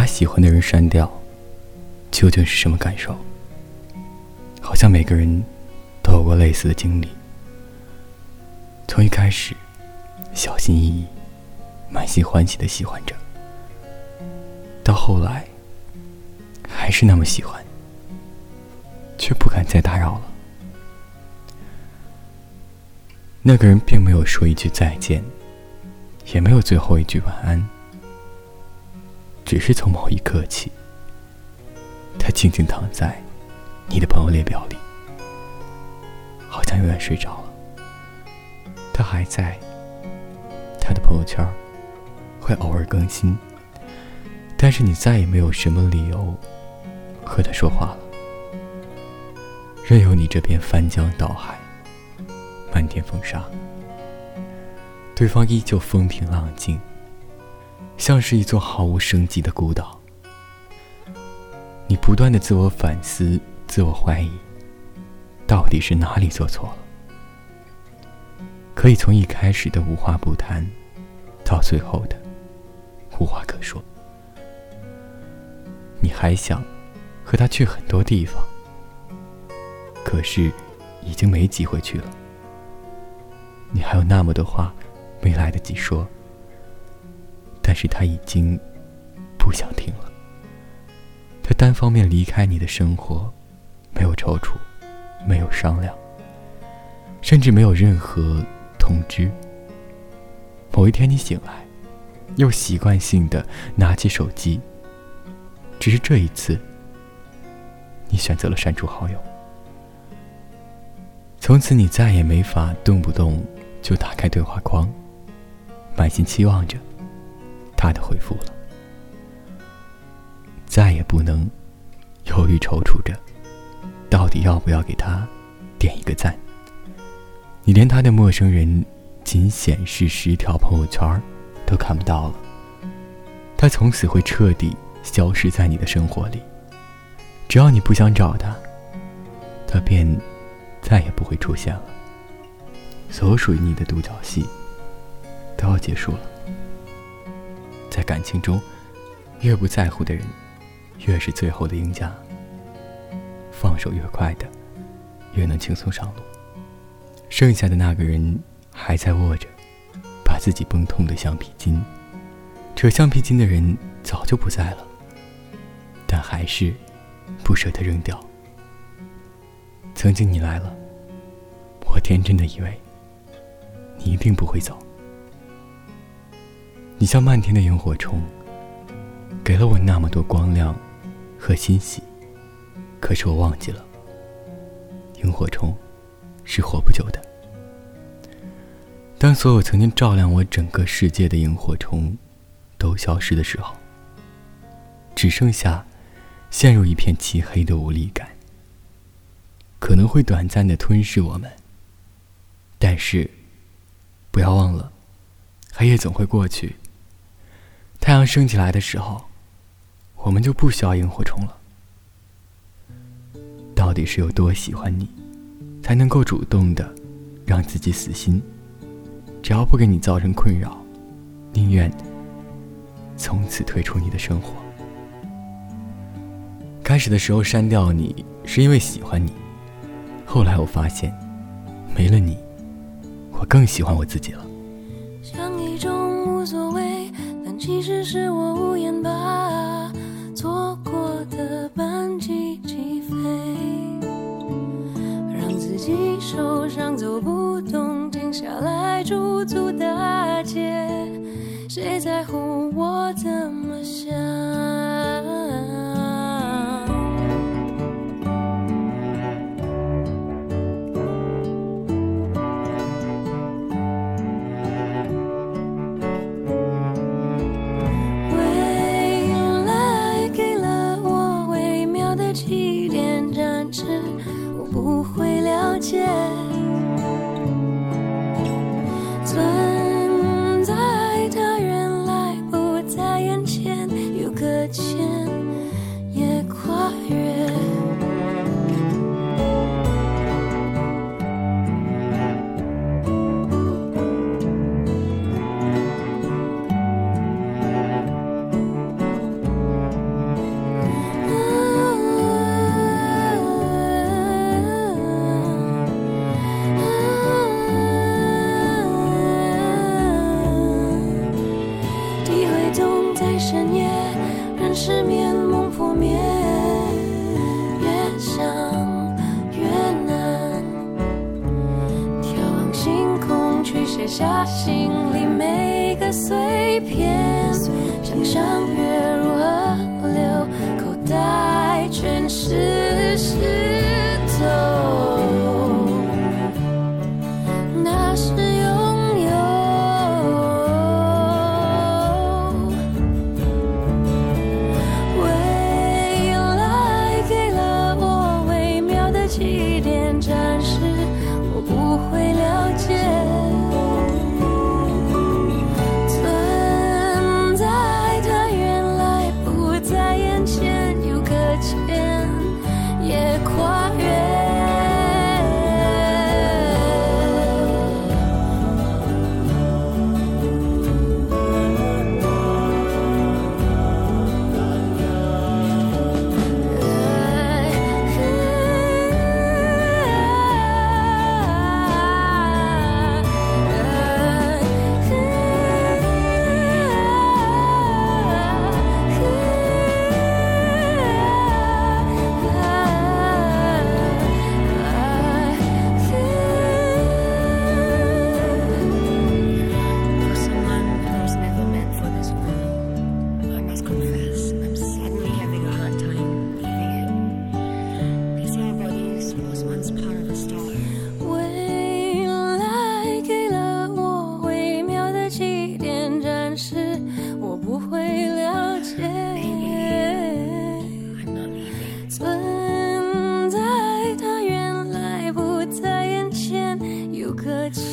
把喜欢的人删掉，究竟是什么感受？好像每个人都有过类似的经历。从一开始，小心翼翼、满心欢喜的喜欢着，到后来，还是那么喜欢，却不敢再打扰了。那个人并没有说一句再见，也没有最后一句晚安。只是从某一刻起，他静静躺在你的朋友列表里，好像永远睡着了。他还在，他的朋友圈会偶尔更新，但是你再也没有什么理由和他说话了，任由你这边翻江倒海，漫天风沙，对方依旧风平浪静。像是一座毫无生机的孤岛，你不断的自我反思、自我怀疑，到底是哪里做错了？可以从一开始的无话不谈，到最后的无话可说。你还想和他去很多地方，可是已经没机会去了。你还有那么多话没来得及说。但是他已经不想听了。他单方面离开你的生活，没有踌躇，没有商量，甚至没有任何通知。某一天你醒来，又习惯性的拿起手机。只是这一次，你选择了删除好友。从此你再也没法动不动就打开对话框，满心期望着。他的回复了，再也不能犹豫踌躇着，到底要不要给他点一个赞。你连他的陌生人仅显示十条朋友圈都看不到了，他从此会彻底消失在你的生活里。只要你不想找他，他便再也不会出现了。所有属于你的独角戏都要结束了。在感情中，越不在乎的人，越是最后的赢家。放手越快的，越能轻松上路。剩下的那个人还在握着，把自己绷痛的橡皮筋。扯橡皮筋的人早就不在了，但还是不舍得扔掉。曾经你来了，我天真的以为你一定不会走。你像漫天的萤火虫，给了我那么多光亮和欣喜，可是我忘记了，萤火虫是活不久的。当所有曾经照亮我整个世界的萤火虫都消失的时候，只剩下陷入一片漆黑的无力感。可能会短暂的吞噬我们，但是不要忘了，黑夜总会过去。太阳升起来的时候，我们就不需要萤火虫了。到底是有多喜欢你，才能够主动的让自己死心？只要不给你造成困扰，宁愿从此退出你的生活。开始的时候删掉你，是因为喜欢你。后来我发现，没了你，我更喜欢我自己了。其实是我无言吧错过的班机起飞，让自己受伤走不动，停下来驻足大街，谁在乎我怎么想？失眠，梦破灭。越想越难，眺望星空，去写下心里每个碎片。想象月如河流，口袋全是石头。那时。歌曲。